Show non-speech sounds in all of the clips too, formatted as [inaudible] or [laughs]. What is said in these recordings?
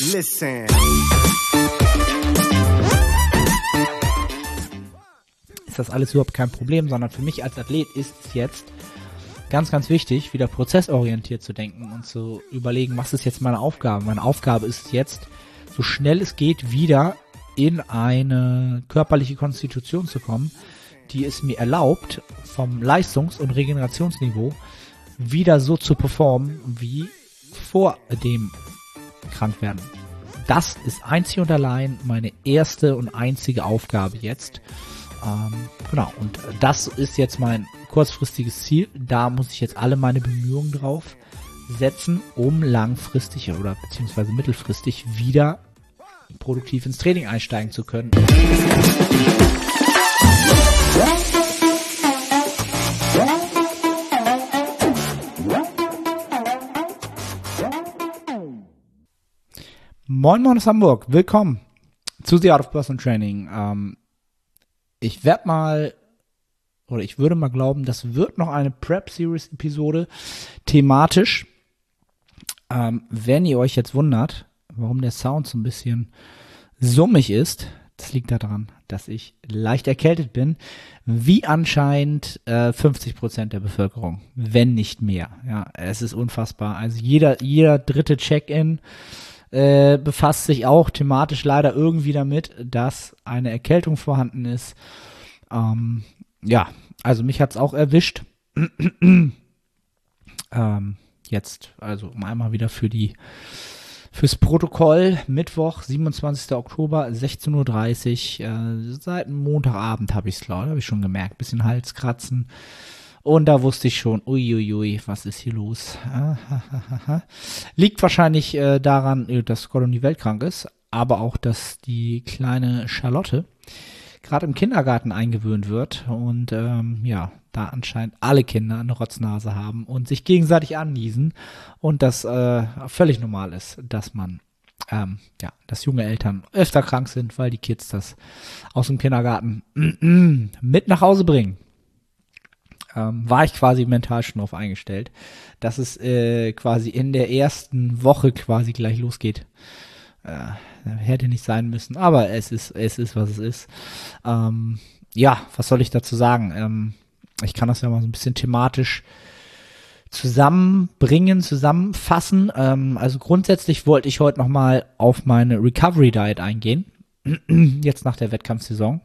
Listen. Ist das alles überhaupt kein Problem, sondern für mich als Athlet ist es jetzt ganz, ganz wichtig, wieder prozessorientiert zu denken und zu überlegen, was ist jetzt meine Aufgabe? Meine Aufgabe ist jetzt, so schnell es geht, wieder in eine körperliche Konstitution zu kommen, die es mir erlaubt, vom Leistungs- und Regenerationsniveau wieder so zu performen wie vor dem Krankwerden. Das ist einzig und allein meine erste und einzige Aufgabe jetzt. Ähm, genau, und das ist jetzt mein kurzfristiges Ziel. Da muss ich jetzt alle meine Bemühungen drauf setzen, um langfristig oder beziehungsweise mittelfristig wieder produktiv ins Training einsteigen zu können. Moin Moin aus Hamburg, willkommen zu The Art of Personal Training. Ähm, ich werde mal, oder ich würde mal glauben, das wird noch eine Prep Series Episode thematisch. Ähm, wenn ihr euch jetzt wundert, warum der Sound so ein bisschen summig ist, das liegt daran, dass ich leicht erkältet bin, wie anscheinend äh, 50 Prozent der Bevölkerung, wenn nicht mehr. Ja, es ist unfassbar. Also jeder, jeder dritte Check-in äh, befasst sich auch thematisch leider irgendwie damit, dass eine Erkältung vorhanden ist. Ähm, ja, also mich hat's auch erwischt. [clears throat] ähm, jetzt, also um einmal wieder für die fürs Protokoll Mittwoch, 27. Oktober, 16.30 Uhr. Äh, seit Montagabend habe ich es, glaube habe ich schon gemerkt. Bisschen Halskratzen. Und da wusste ich schon, uiuiui, was ist hier los? Liegt wahrscheinlich äh, daran, äh, dass Gott um die Welt krank ist, aber auch, dass die kleine Charlotte gerade im Kindergarten eingewöhnt wird und ähm, ja, da anscheinend alle Kinder eine Rotznase haben und sich gegenseitig anniesen und das äh, völlig normal ist, dass man ähm, ja, dass junge Eltern öfter krank sind, weil die Kids das aus dem Kindergarten [clears throat] mit nach Hause bringen. Ähm, war ich quasi mental schon darauf eingestellt, dass es äh, quasi in der ersten Woche quasi gleich losgeht. Äh, hätte nicht sein müssen, aber es ist, es ist, was es ist. Ähm, ja, was soll ich dazu sagen? Ähm, ich kann das ja mal so ein bisschen thematisch zusammenbringen, zusammenfassen. Ähm, also grundsätzlich wollte ich heute nochmal auf meine Recovery Diet eingehen. [clears throat] Jetzt nach der Wettkampfsaison.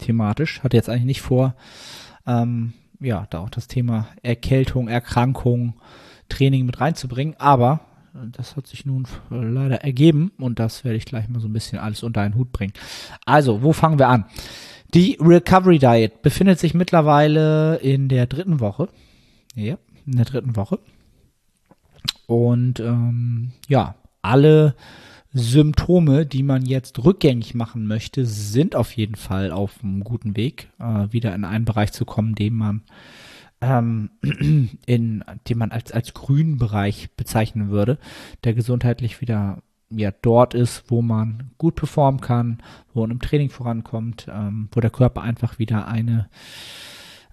Thematisch. Hatte jetzt eigentlich nicht vor, ähm, ja, da auch das Thema Erkältung, Erkrankung, Training mit reinzubringen. Aber das hat sich nun leider ergeben und das werde ich gleich mal so ein bisschen alles unter einen Hut bringen. Also, wo fangen wir an? Die Recovery Diet befindet sich mittlerweile in der dritten Woche. Ja, in der dritten Woche. Und ähm, ja, alle Symptome, die man jetzt rückgängig machen möchte, sind auf jeden Fall auf einem guten Weg, äh, wieder in einen Bereich zu kommen, den man ähm, [clears throat] in den man als als grünen Bereich bezeichnen würde, der gesundheitlich wieder ja dort ist, wo man gut performen kann, wo man im Training vorankommt, ähm, wo der Körper einfach wieder eine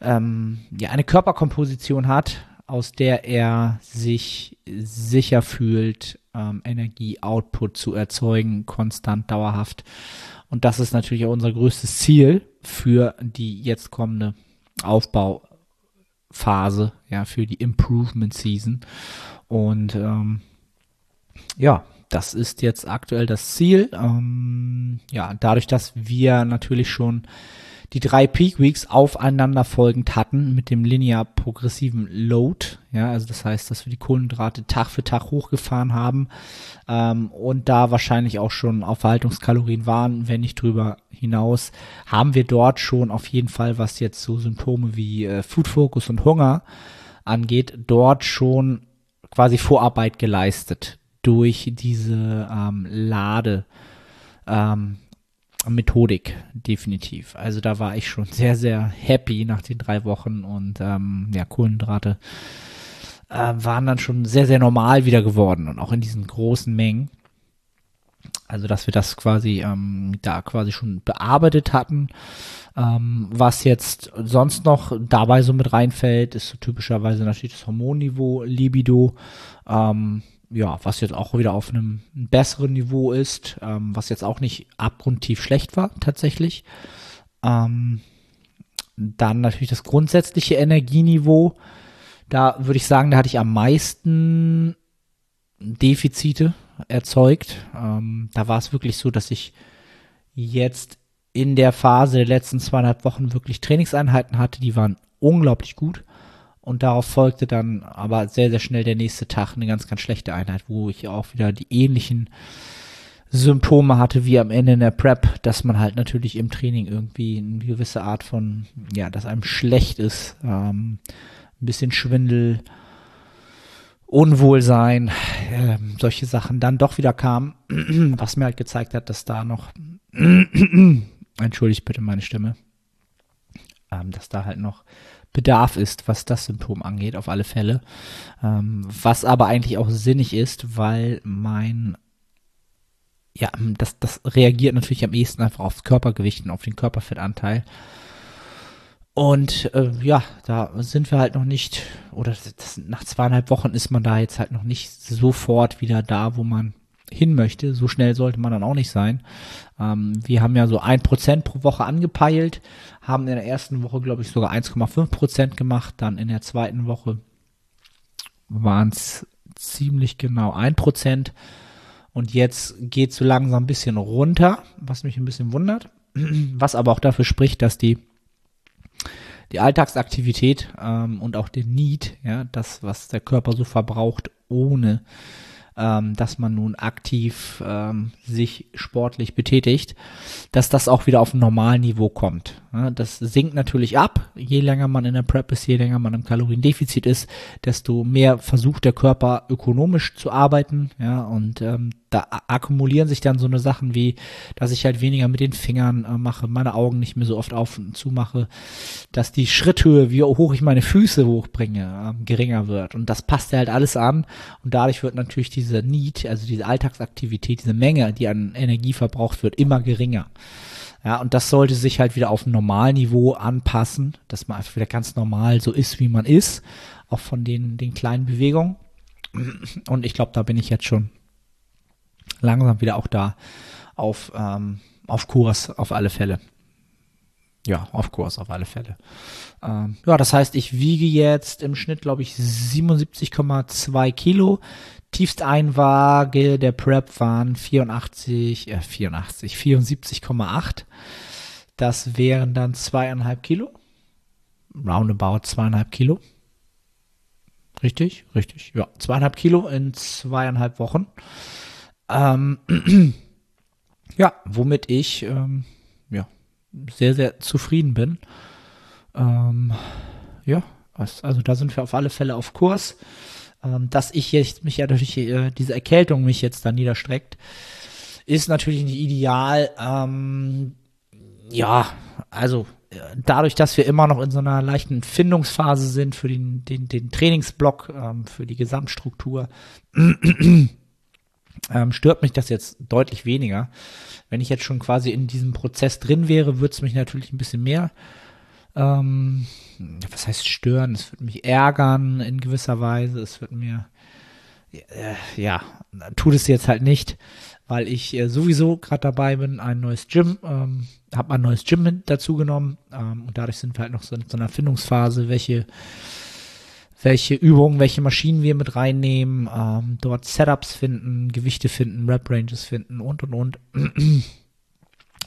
ähm, ja eine Körperkomposition hat, aus der er sich sicher fühlt, ähm, Energie-Output zu erzeugen, konstant, dauerhaft. Und das ist natürlich auch unser größtes Ziel für die jetzt kommende Aufbauphase, ja, für die Improvement Season. Und ähm, ja, das ist jetzt aktuell das Ziel. Ähm, ja, dadurch, dass wir natürlich schon die drei Peak Weeks aufeinander folgend hatten mit dem linear progressiven Load. Ja, also das heißt, dass wir die Kohlenhydrate Tag für Tag hochgefahren haben ähm, und da wahrscheinlich auch schon auf Verhaltungskalorien waren, wenn nicht drüber hinaus, haben wir dort schon auf jeden Fall, was jetzt so Symptome wie äh, Food Focus und Hunger angeht, dort schon quasi Vorarbeit geleistet durch diese ähm, Lade. Ähm, Methodik, definitiv. Also da war ich schon [laughs] sehr, sehr happy nach den drei Wochen und ähm, ja, Kohlenhydrate äh, waren dann schon sehr, sehr normal wieder geworden und auch in diesen großen Mengen. Also, dass wir das quasi ähm, da quasi schon bearbeitet hatten. Ähm, was jetzt sonst noch dabei so mit reinfällt, ist so typischerweise natürlich das Hormonniveau, Libido. Ähm, ja, was jetzt auch wieder auf einem besseren Niveau ist, ähm, was jetzt auch nicht abgrundtief schlecht war, tatsächlich. Ähm, dann natürlich das grundsätzliche Energieniveau. Da würde ich sagen, da hatte ich am meisten Defizite erzeugt. Ähm, da war es wirklich so, dass ich jetzt in der Phase der letzten zweieinhalb Wochen wirklich Trainingseinheiten hatte, die waren unglaublich gut. Und darauf folgte dann aber sehr, sehr schnell der nächste Tag eine ganz, ganz schlechte Einheit, wo ich auch wieder die ähnlichen Symptome hatte wie am Ende in der Prep, dass man halt natürlich im Training irgendwie eine gewisse Art von, ja, dass einem schlecht ist, ähm, ein bisschen Schwindel, Unwohlsein, äh, solche Sachen dann doch wieder kamen, [clears throat] was mir halt gezeigt hat, dass da noch, [clears throat] entschuldigt bitte meine Stimme, ähm, dass da halt noch Bedarf ist, was das Symptom angeht, auf alle Fälle. Ähm, was aber eigentlich auch sinnig ist, weil mein, ja, das, das reagiert natürlich am ehesten einfach aufs Körpergewicht und auf den Körperfettanteil. Und äh, ja, da sind wir halt noch nicht, oder das, nach zweieinhalb Wochen ist man da jetzt halt noch nicht sofort wieder da, wo man hin möchte. So schnell sollte man dann auch nicht sein. Ähm, wir haben ja so ein Prozent pro Woche angepeilt, haben in der ersten Woche, glaube ich, sogar 1,5 Prozent gemacht. Dann in der zweiten Woche waren es ziemlich genau ein Prozent. Und jetzt geht so langsam ein bisschen runter, was mich ein bisschen wundert. [clears throat] Was aber auch dafür spricht, dass die die Alltagsaktivität ähm, und auch den Need, ja, das, was der Körper so verbraucht, ohne ähm, dass man nun aktiv ähm, sich sportlich betätigt, dass das auch wieder auf ein normalen Niveau kommt. Ja, das sinkt natürlich ab. Je länger man in der Prep ist, je länger man im Kaloriendefizit ist, desto mehr versucht der Körper ökonomisch zu arbeiten. Ja, und ähm, da akkumulieren sich dann so eine Sachen wie, dass ich halt weniger mit den Fingern äh, mache, meine Augen nicht mehr so oft auf und zu mache, dass die Schritthöhe, wie hoch ich meine Füße hochbringe, äh, geringer wird. Und das passt ja halt alles an. Und dadurch wird natürlich diese Need, also diese Alltagsaktivität, diese Menge, die an Energie verbraucht wird, immer geringer. Ja, und das sollte sich halt wieder auf ein Normalniveau anpassen, dass man einfach wieder ganz normal so ist, wie man ist, auch von den, den kleinen Bewegungen. Und ich glaube, da bin ich jetzt schon langsam wieder auch da auf, ähm, auf Kurs auf alle Fälle. Ja, auf Kurs auf alle Fälle. Ähm, ja, das heißt, ich wiege jetzt im Schnitt, glaube ich, 77,2 Kilo. Tiefsteinwaage der Prep waren 84, äh, 84, 74,8. Das wären dann zweieinhalb Kilo. Roundabout zweieinhalb Kilo. Richtig, richtig. Ja, zweieinhalb Kilo in zweieinhalb Wochen. Ähm, [clears throat] ja, womit ich ähm, ja, sehr, sehr zufrieden bin. Ähm, ja, also da sind wir auf alle Fälle auf Kurs. Ähm, dass ich jetzt mich ja durch äh, diese Erkältung mich jetzt da niederstreckt, ist natürlich nicht ideal. Ähm, ja, also äh, dadurch, dass wir immer noch in so einer leichten Findungsphase sind für den, den, den Trainingsblock, ähm, für die Gesamtstruktur, [clears throat] ähm, stört mich das jetzt deutlich weniger. Wenn ich jetzt schon quasi in diesem Prozess drin wäre, würde es mich natürlich ein bisschen mehr, ähm, was heißt stören? Es würde mich ärgern in gewisser Weise. Es wird mir, äh, ja, tut es jetzt halt nicht, weil ich äh, sowieso gerade dabei bin, ein neues Gym, ähm, habe ein neues Gym dazu genommen ähm, und dadurch sind wir halt noch so in so einer Findungsphase, welche welche Übungen, welche Maschinen wir mit reinnehmen, ähm, dort Setups finden, Gewichte finden, Rep Ranges finden und und und.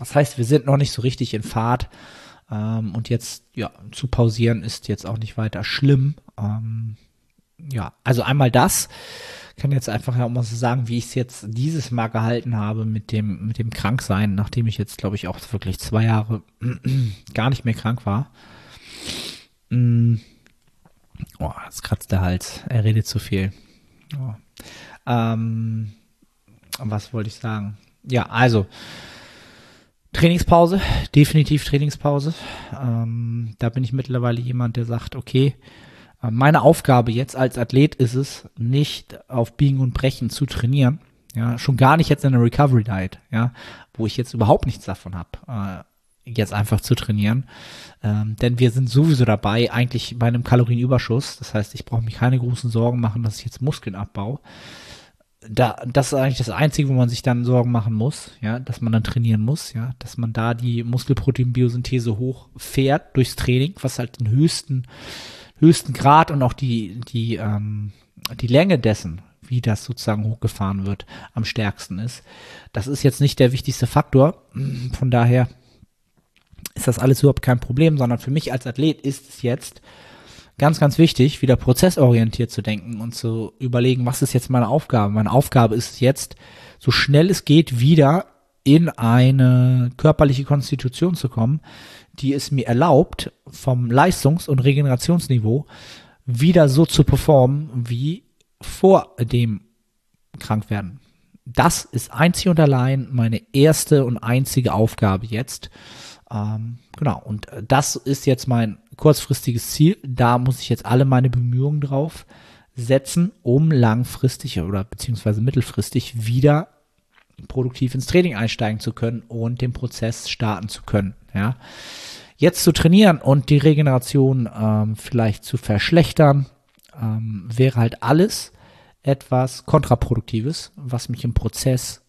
Das heißt, wir sind noch nicht so richtig in Fahrt. Ähm, und jetzt, ja, zu pausieren ist jetzt auch nicht weiter schlimm. Ähm, ja, also einmal das. Kann jetzt einfach ja mal so sagen, wie ich es jetzt dieses Mal gehalten habe mit dem, mit dem Kranksein, nachdem ich jetzt, glaube ich, auch wirklich zwei Jahre [clears throat] gar nicht mehr krank war. Oh, jetzt kratzt der Hals. Er redet zu viel. Oh. Ähm, was wollte ich sagen? Ja, also Trainingspause, definitiv Trainingspause. Ähm, da bin ich mittlerweile jemand, der sagt, okay, äh, meine Aufgabe jetzt als Athlet ist es, nicht auf Biegen und Brechen zu trainieren. Ja, schon gar nicht jetzt in der Recovery Diet, ja, wo ich jetzt überhaupt nichts davon habe. Jetzt einfach zu trainieren. Ähm, denn wir sind sowieso dabei, eigentlich bei einem Kalorienüberschuss. Das heißt, ich brauche mich keine großen Sorgen machen, dass ich jetzt Muskeln abbaue. da, das ist eigentlich das Einzige, wo man sich dann Sorgen machen muss, ja, dass man dann trainieren muss, ja, dass man da die Muskelproteinbiosynthese hochfährt durchs Training, was halt den höchsten, höchsten Grad und auch die, die, ähm, die Länge dessen, wie das sozusagen hochgefahren wird, am stärksten ist. Das ist jetzt nicht der wichtigste Faktor. Von daher ist das alles überhaupt kein Problem, sondern für mich als Athlet ist es jetzt, ganz, ganz wichtig, wieder prozessorientiert zu denken und zu überlegen, was ist jetzt meine Aufgabe? Meine Aufgabe ist jetzt, so schnell es geht, wieder in eine körperliche Konstitution zu kommen, die es mir erlaubt, vom Leistungs- und Regenerationsniveau wieder so zu performen wie vor dem Krankwerden. Das ist einzig und allein meine erste und einzige Aufgabe jetzt. Ähm, genau, und das ist jetzt mein kurzfristiges Ziel. Da muss ich jetzt alle meine Bemühungen drauf setzen, um langfristig oder beziehungsweise mittelfristig wieder produktiv ins Training einsteigen zu können und den Prozess starten zu können. Ja. Jetzt zu trainieren und die Regeneration ähm, vielleicht zu verschlechtern, ähm, wäre halt alles etwas kontraproduktives, was mich im Prozess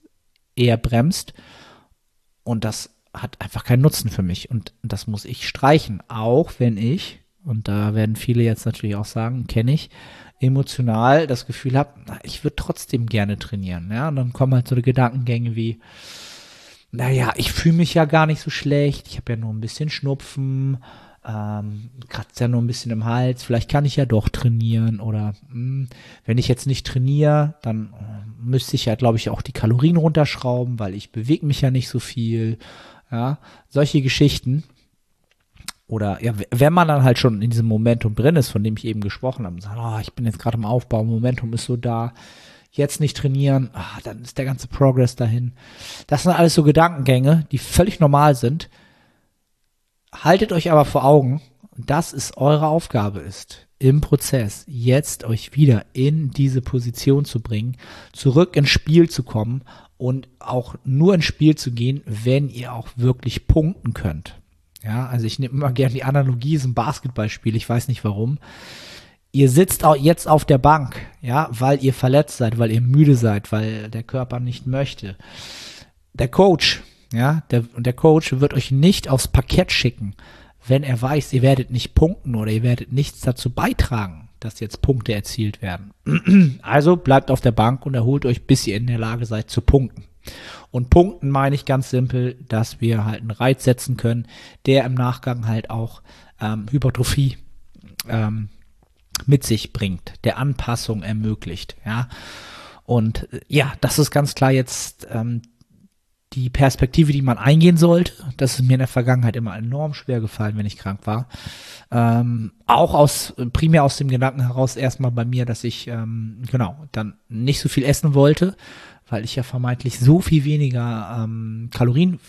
eher bremst. Und das hat einfach keinen Nutzen für mich und das muss ich streichen, auch wenn ich, und da werden viele jetzt natürlich auch sagen, kenne ich, emotional das Gefühl habe, ich würde trotzdem gerne trainieren. Ja, und dann kommen halt so Gedankengänge wie, naja, ich fühle mich ja gar nicht so schlecht, ich habe ja nur ein bisschen Schnupfen, ähm, kratzt ja nur ein bisschen im Hals, vielleicht kann ich ja doch trainieren oder mh, hm, wenn ich jetzt nicht trainiere, dann äh, müsste ich ja, glaube ich, auch die Kalorien runterschrauben, weil ich bewege mich ja nicht so viel ja, solche Geschichten. Oder ja, wenn man dann halt schon in diesem Momentum drin ist, von dem ich eben gesprochen habe, und sagt, oh, ich bin jetzt gerade im Aufbau, Momentum ist so da, jetzt nicht trainieren, ah, dann ist der ganze Progress dahin. Das sind alles so Gedankengänge, die völlig normal sind. Haltet euch aber vor Augen, dass es eure Aufgabe ist, im Prozess jetzt euch wieder in diese Position zu bringen, zurück ins Spiel zu kommen und auch nur ins Spiel zu gehen, wenn ihr auch wirklich punkten könnt. Ja, also ich nehme immer gerne die Analogie, ist ein Basketballspiel, ich weiß nicht warum. Ihr sitzt auch jetzt auf der Bank, ja, weil ihr verletzt seid, weil ihr müde seid, weil der Körper nicht möchte. Der Coach, ja, der, der Coach wird euch nicht aufs Parkett schicken, wenn er weiß, ihr werdet nicht punkten oder ihr werdet nichts dazu beitragen dass jetzt Punkte erzielt werden. [clears throat] Also bleibt auf der Bank und erholt euch, bis ihr in der Lage seid zu punkten. Und punkten meine ich ganz simpel, dass wir halt einen Reiz setzen können, der im Nachgang halt auch ähm, Hypertrophie ähm, mit sich bringt, der Anpassung ermöglicht. Ja. Und äh, ja, das ist ganz klar jetzt ähm, die Perspektive, die man eingehen sollte. Das ist mir in der Vergangenheit immer enorm schwer gefallen, wenn ich krank war. Ähm, auch aus, primär aus dem Gedanken heraus erstmal bei mir, dass ich, ähm, genau, dann nicht so viel essen wollte, weil ich ja vermeintlich so viel weniger ähm, Kalorien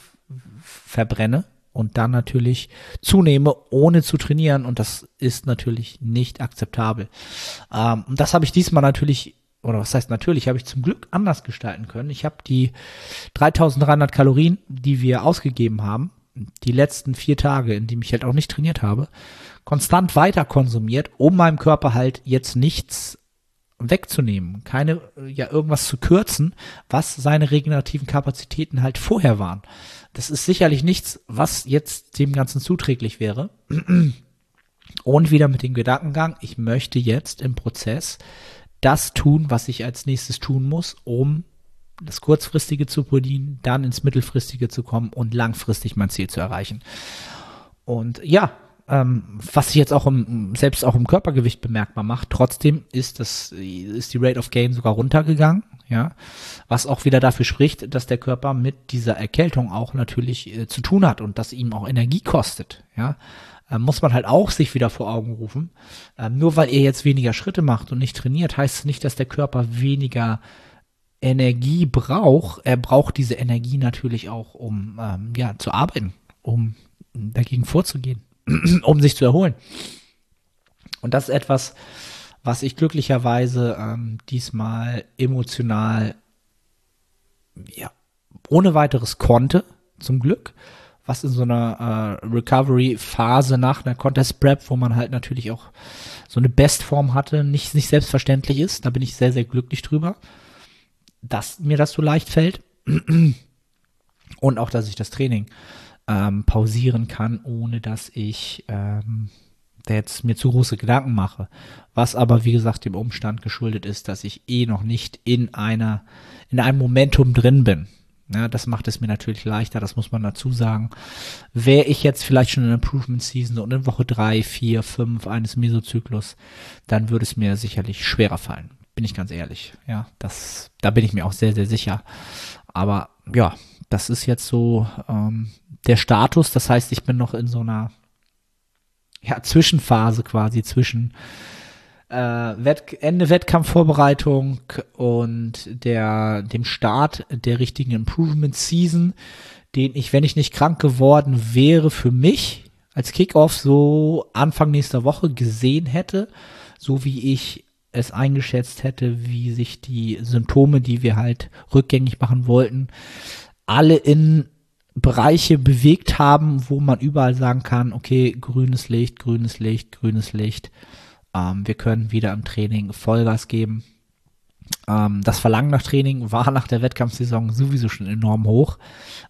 verbrenne und dann natürlich zunehme, ohne zu trainieren. Und das ist natürlich nicht akzeptabel. Ähm, und das habe ich diesmal natürlich oder was heißt natürlich, habe ich zum Glück anders gestalten können. Ich habe die 3300 Kalorien, die wir ausgegeben haben, die letzten vier Tage, in denen ich halt auch nicht trainiert habe, konstant weiter konsumiert, um meinem Körper halt jetzt nichts wegzunehmen, keine, ja, irgendwas zu kürzen, was seine regenerativen Kapazitäten halt vorher waren. Das ist sicherlich nichts, was jetzt dem Ganzen zuträglich wäre. Und wieder mit dem Gedankengang, ich möchte jetzt im Prozess das tun, was ich als nächstes tun muss, um das kurzfristige zu bedienen, dann ins mittelfristige zu kommen und langfristig mein Ziel zu erreichen. Und ja, ähm, was sich jetzt auch im, selbst auch im Körpergewicht bemerkbar macht, trotzdem ist das, ist die Rate of Gain sogar runtergegangen, ja, was auch wieder dafür spricht, dass der Körper mit dieser Erkältung auch natürlich äh, zu tun hat und dass ihm auch Energie kostet, ja muss man halt auch sich wieder vor Augen rufen. Ähm, nur weil ihr jetzt weniger Schritte macht und nicht trainiert, heißt es nicht, dass der Körper weniger Energie braucht. Er braucht diese Energie natürlich auch, um ähm, ja, zu arbeiten, um dagegen vorzugehen, [clears throat] um sich zu erholen. Und das ist etwas, was ich glücklicherweise ähm, diesmal emotional ja, ohne weiteres konnte, zum Glück was in so einer äh, Recovery-Phase nach einer Contest-Prep, wo man halt natürlich auch so eine Bestform hatte, nicht, nicht selbstverständlich ist. Da bin ich sehr, sehr glücklich drüber. dass mir das so leicht fällt [clears throat] und auch, dass ich das Training ähm, pausieren kann, ohne dass ich ähm, jetzt mir zu große Gedanken mache. Was aber, wie gesagt, dem Umstand geschuldet ist, dass ich eh noch nicht in einer, in einem Momentum drin bin. Ja, das macht es mir natürlich leichter, das muss man dazu sagen. Wäre ich jetzt vielleicht schon in Improvement Season und in Woche drei, vier, fünf eines Mesozyklus, dann würde es mir sicherlich schwerer fallen. Bin ich ganz ehrlich. Ja, das, da bin ich mir auch sehr, sehr sicher. Aber ja, das ist jetzt so ähm, der Status. Das heißt, ich bin noch in so einer ja, Zwischenphase quasi zwischen äh, Wett Ende Wettkampfvorbereitung und der, dem Start der richtigen Improvement Season, den ich, wenn ich nicht krank geworden wäre, für mich als Kickoff so Anfang nächster Woche gesehen hätte, so wie ich es eingeschätzt hätte, wie sich die Symptome, die wir halt rückgängig machen wollten, alle in Bereiche bewegt haben, wo man überall sagen kann, okay, grünes Licht, grünes Licht, grünes Licht. Ähm, wir können wieder im Training Vollgas geben. Ähm, das Verlangen nach Training war nach der Wettkampfsaison sowieso schon enorm hoch,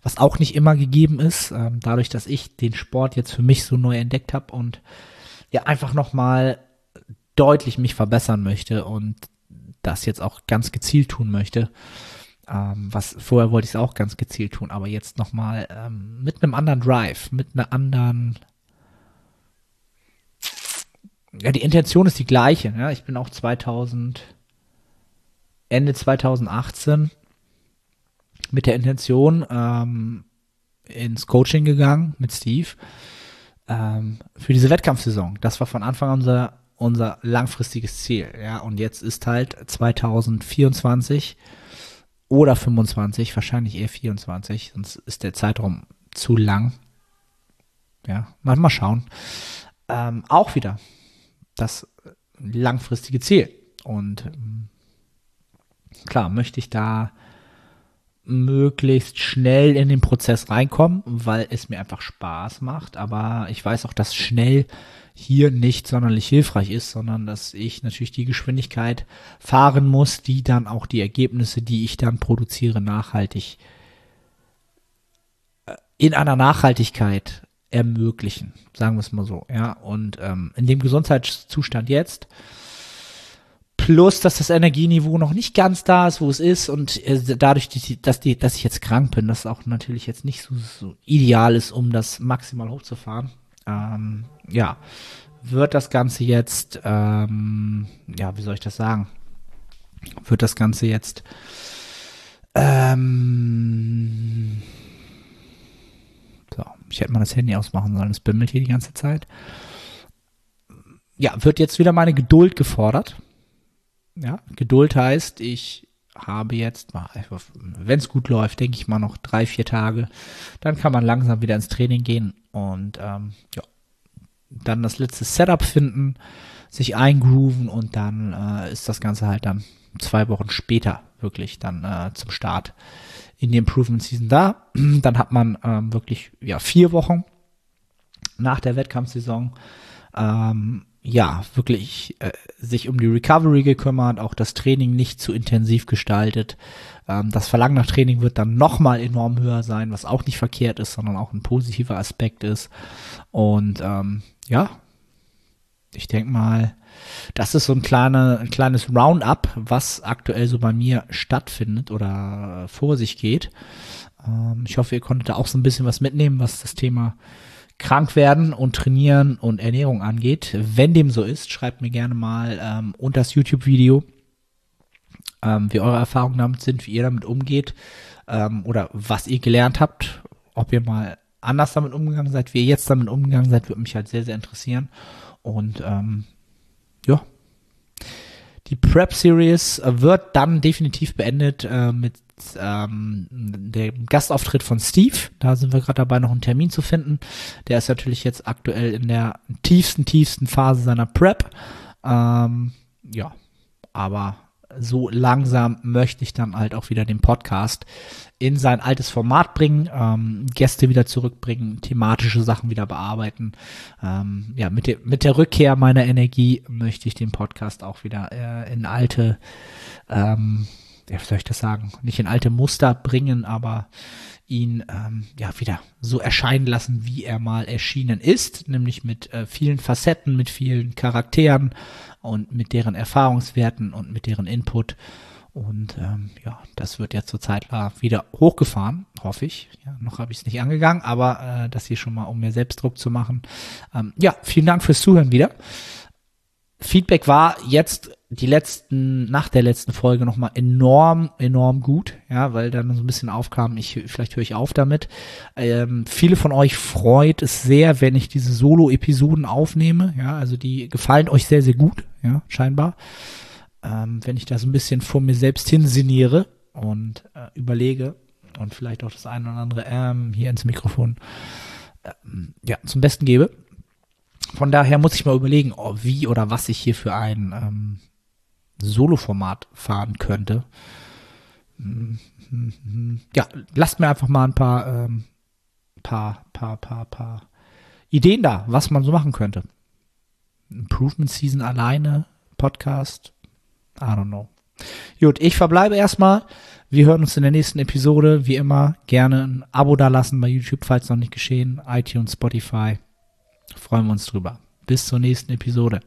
was auch nicht immer gegeben ist. Ähm, dadurch, dass ich den Sport jetzt für mich so neu entdeckt habe und ja einfach nochmal deutlich mich verbessern möchte und das jetzt auch ganz gezielt tun möchte. Ähm, was vorher wollte ich es auch ganz gezielt tun, aber jetzt nochmal ähm, mit einem anderen Drive, mit einer anderen ja, die Intention ist die gleiche. Ja? Ich bin auch 2000, Ende 2018 mit der Intention ähm, ins Coaching gegangen mit Steve ähm, für diese Wettkampfsaison. Das war von Anfang an unser, unser langfristiges Ziel. Ja, und jetzt ist halt 2024 oder 25, wahrscheinlich eher 24, sonst ist der Zeitraum zu lang. Ja, mal, mal schauen. Ähm, auch wieder das langfristige Ziel. Und ähm, klar, möchte ich da möglichst schnell in den Prozess reinkommen, weil es mir einfach Spaß macht. Aber ich weiß auch, dass schnell hier nicht sonderlich hilfreich ist, sondern dass ich natürlich die Geschwindigkeit fahren muss, die dann auch die Ergebnisse, die ich dann produziere, nachhaltig äh, in einer Nachhaltigkeit ermöglichen, sagen wir es mal so, ja. Und ähm, in dem Gesundheitszustand jetzt, plus dass das Energieniveau noch nicht ganz da ist, wo es ist und äh, dadurch, dass, die, dass ich jetzt krank bin, das auch natürlich jetzt nicht so, so ideal ist, um das maximal hochzufahren. Ähm, ja, wird das Ganze jetzt, ähm, ja, wie soll ich das sagen? Wird das Ganze jetzt ähm, ich hätte mal das Handy ausmachen sollen, es bimmelt hier die ganze Zeit. Ja, wird jetzt wieder meine Geduld gefordert. Ja, Geduld heißt, ich habe jetzt mal, wenn es gut läuft, denke ich mal noch drei, vier Tage. Dann kann man langsam wieder ins Training gehen und ähm, ja, dann das letzte Setup finden, sich eingrooven und dann äh, ist das Ganze halt dann zwei Wochen später wirklich dann äh, zum Start in die Improvement Season da. [clears throat] Dann hat man ähm, wirklich ja vier Wochen nach der Wettkampfsaison ähm, ja wirklich äh, sich um die Recovery gekümmert, auch das Training nicht zu intensiv gestaltet. Ähm, das Verlangen nach Training wird dann nochmal enorm höher sein, was auch nicht verkehrt ist, sondern auch ein positiver Aspekt ist. Und ähm, ja, ich denke mal, das ist so ein, kleine, ein kleines Roundup, was aktuell so bei mir stattfindet oder vor sich geht. Ähm, ich hoffe, ihr konntet da auch so ein bisschen was mitnehmen, was das Thema krank werden und trainieren und Ernährung angeht. Wenn dem so ist, schreibt mir gerne mal ähm, unter das YouTube-Video, ähm, wie eure Erfahrungen damit sind, wie ihr damit umgeht ähm, oder was ihr gelernt habt, ob ihr mal anders damit umgegangen seid, wie ihr jetzt damit umgegangen seid, würde mich halt sehr, sehr interessieren. Und ähm, ja, die Prep Series wird dann definitiv beendet äh, mit ähm, dem Gastauftritt von Steve. Da sind wir gerade dabei, noch einen Termin zu finden. Der ist natürlich jetzt aktuell in der tiefsten, tiefsten Phase seiner Prep. Ähm, ja, aber so langsam möchte ich dann halt auch wieder den Podcast in sein altes Format bringen, ähm, Gäste wieder zurückbringen, thematische Sachen wieder bearbeiten. Ähm, ja, mit, der mit der Rückkehr meiner Energie möchte ich den Podcast auch wieder äh, in alte, ähm, wie soll ich das sagen, nicht in alte Muster bringen, aber ihn ähm, ja wieder so erscheinen lassen, wie er mal erschienen ist, nämlich mit äh, vielen Facetten, mit vielen Charakteren und mit deren Erfahrungswerten und mit deren Input. Und ähm, ja, das wird jetzt zur Zeit wieder hochgefahren, hoffe ich. Ja, noch habe ich es nicht angegangen, aber äh, das hier schon mal, um mir selbst Druck zu machen. Ähm, ja, vielen Dank fürs Zuhören wieder. Feedback war jetzt die letzten, nach der letzten Folge nochmal enorm, enorm gut, ja, weil dann so ein bisschen aufkam, ich, vielleicht höre ich auf damit. Ähm, viele von euch freut es sehr, wenn ich diese Solo-Episoden aufnehme, ja, also die gefallen euch sehr, sehr gut, ja, scheinbar. Ähm, wenn ich da so ein bisschen vor mir selbst hinsiniere und äh, überlege und vielleicht auch das eine oder andere ähm, hier ins Mikrofon ähm, ja, zum Besten gebe. Von daher muss ich mal überlegen, oh, wie oder was ich hier für ein ähm, Solo-Format fahren könnte. Ja, lasst mir einfach mal ein paar, ähm, paar, paar, paar, paar Ideen da, was man so machen könnte. Improvement Season alleine, Podcast, I don't know. Gut, ich verbleibe erstmal. Wir hören uns in der nächsten Episode. Wie immer, gerne ein Abo dalassen bei YouTube, falls noch nicht geschehen. iTunes, Spotify. Freuen wir uns drüber. Bis zur nächsten Episode.